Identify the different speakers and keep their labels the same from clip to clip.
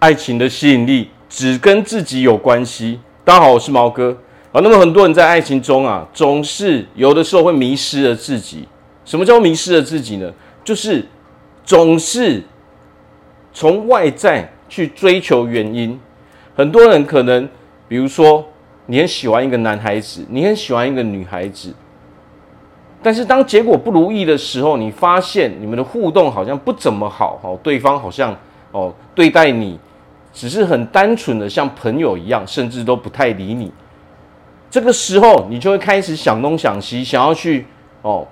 Speaker 1: 爱情的吸引力只跟自己有关系。大家好，我是毛哥啊。那么很多人在爱情中啊，总是有的时候会迷失了自己。什么叫迷失了自己呢？就是总是从外在去追求原因。很多人可能，比如说，你很喜欢一个男孩子，你很喜欢一个女孩子。但是当结果不如意的时候，你发现你们的互动好像不怎么好哦，对方好像哦对待你只是很单纯的像朋友一样，甚至都不太理你。这个时候你就会开始想东想西，想要去哦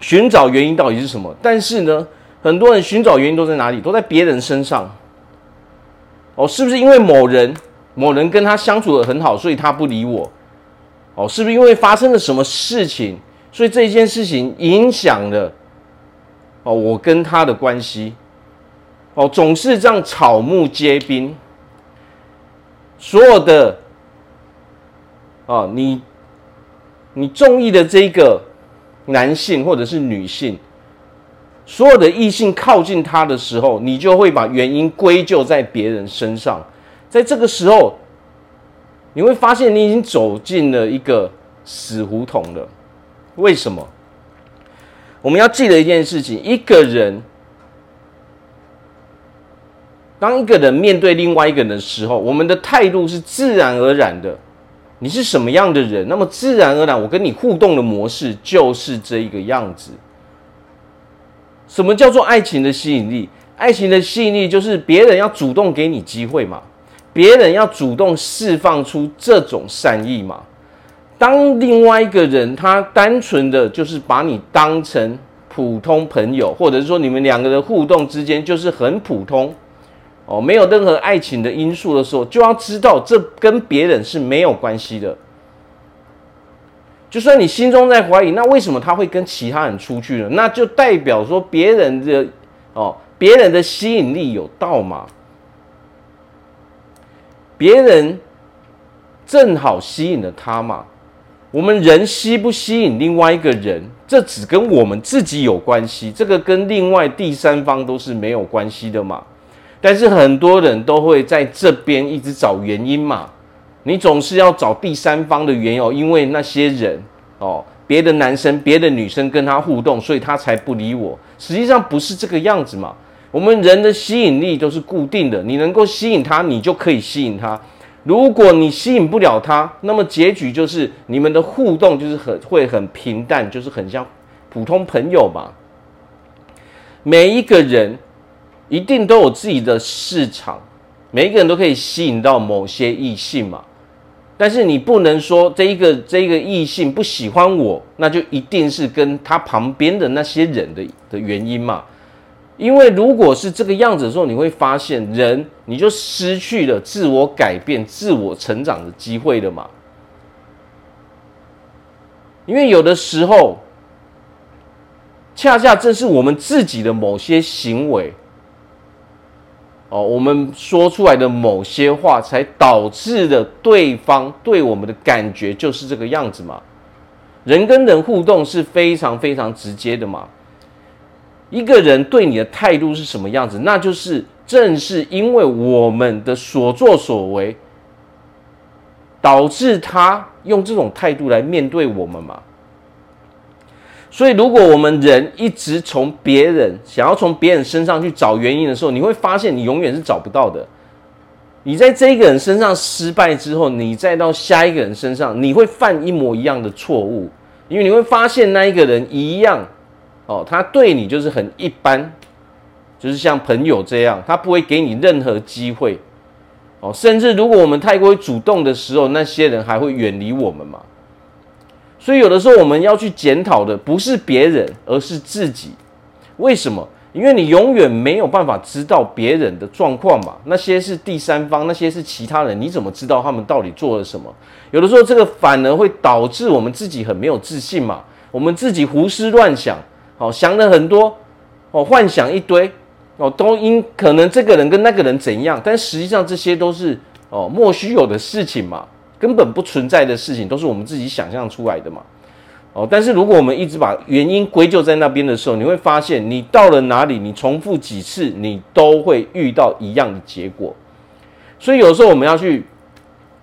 Speaker 1: 寻找原因到底是什么。但是呢，很多人寻找原因都在哪里？都在别人身上。哦，是不是因为某人某人跟他相处的很好，所以他不理我？哦，是不是因为发生了什么事情？所以这一件事情影响了哦，我跟他的关系哦，总是这样草木皆兵。所有的啊，你你中意的这个男性或者是女性，所有的异性靠近他的时候，你就会把原因归咎在别人身上。在这个时候，你会发现你已经走进了一个死胡同了。为什么？我们要记得一件事情：一个人，当一个人面对另外一个人的时候，我们的态度是自然而然的。你是什么样的人，那么自然而然，我跟你互动的模式就是这一个样子。什么叫做爱情的吸引力？爱情的吸引力就是别人要主动给你机会嘛，别人要主动释放出这种善意嘛。当另外一个人他单纯的就是把你当成普通朋友，或者是说你们两个的互动之间就是很普通哦，没有任何爱情的因素的时候，就要知道这跟别人是没有关系的。就算你心中在怀疑，那为什么他会跟其他人出去呢？那就代表说别人的哦，别人的吸引力有到嘛？别人正好吸引了他嘛？我们人吸不吸引另外一个人，这只跟我们自己有关系，这个跟另外第三方都是没有关系的嘛。但是很多人都会在这边一直找原因嘛，你总是要找第三方的缘由，因为那些人哦，别的男生、别的女生跟他互动，所以他才不理我。实际上不是这个样子嘛。我们人的吸引力都是固定的，你能够吸引他，你就可以吸引他。如果你吸引不了他，那么结局就是你们的互动就是很会很平淡，就是很像普通朋友嘛。每一个人一定都有自己的市场，每一个人都可以吸引到某些异性嘛。但是你不能说这一个这一个异性不喜欢我，那就一定是跟他旁边的那些人的的原因嘛。因为如果是这个样子的时候，你会发现人你就失去了自我改变、自我成长的机会了嘛。因为有的时候，恰恰正是我们自己的某些行为，哦，我们说出来的某些话，才导致了对方对我们的感觉就是这个样子嘛。人跟人互动是非常非常直接的嘛。一个人对你的态度是什么样子？那就是正是因为我们的所作所为，导致他用这种态度来面对我们嘛。所以，如果我们人一直从别人想要从别人身上去找原因的时候，你会发现你永远是找不到的。你在这一个人身上失败之后，你再到下一个人身上，你会犯一模一样的错误，因为你会发现那一个人一样。哦，他对你就是很一般，就是像朋友这样，他不会给你任何机会。哦，甚至如果我们太过于主动的时候，那些人还会远离我们嘛。所以有的时候我们要去检讨的不是别人，而是自己。为什么？因为你永远没有办法知道别人的状况嘛。那些是第三方，那些是其他人，你怎么知道他们到底做了什么？有的时候这个反而会导致我们自己很没有自信嘛。我们自己胡思乱想。哦，想了很多，哦，幻想一堆，哦，都因可能这个人跟那个人怎样，但实际上这些都是哦莫须有的事情嘛，根本不存在的事情，都是我们自己想象出来的嘛。哦，但是如果我们一直把原因归咎在那边的时候，你会发现，你到了哪里，你重复几次，你都会遇到一样的结果。所以有时候我们要去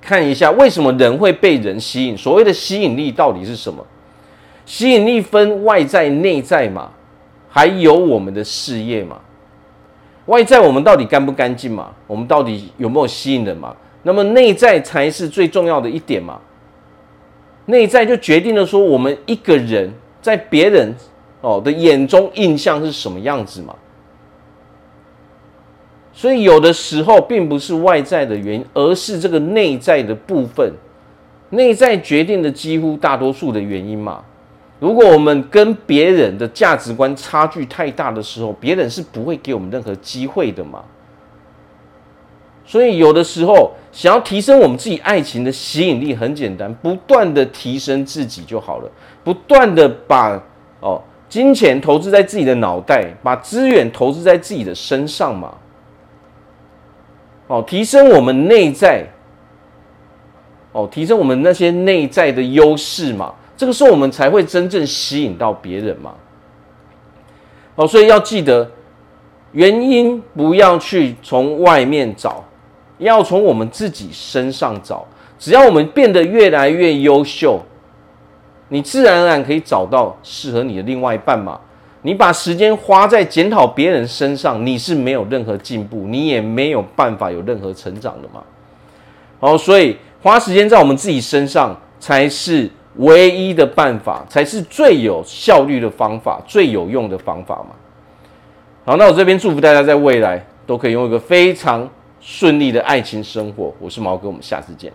Speaker 1: 看一下，为什么人会被人吸引？所谓的吸引力到底是什么？吸引力分外在、内在嘛，还有我们的事业嘛。外在我们到底干不干净嘛？我们到底有没有吸引人嘛？那么内在才是最重要的一点嘛。内在就决定了说，我们一个人在别人哦的眼中印象是什么样子嘛？所以有的时候并不是外在的原因，而是这个内在的部分，内在决定了几乎大多数的原因嘛。如果我们跟别人的价值观差距太大的时候，别人是不会给我们任何机会的嘛。所以有的时候。想要提升我们自己爱情的吸引力，很简单，不断的提升自己就好了。不断的把哦金钱投资在自己的脑袋，把资源投资在自己的身上嘛。哦，提升我们内在，哦，提升我们那些内在的优势嘛。这个时候我们才会真正吸引到别人嘛。哦，所以要记得，原因不要去从外面找。要从我们自己身上找，只要我们变得越来越优秀，你自然而然可以找到适合你的另外一半嘛。你把时间花在检讨别人身上，你是没有任何进步，你也没有办法有任何成长的嘛。好，所以花时间在我们自己身上才是唯一的办法，才是最有效率的方法，最有用的方法嘛。好，那我这边祝福大家在未来都可以拥有一个非常顺利的爱情生活，我是毛哥，我们下次见。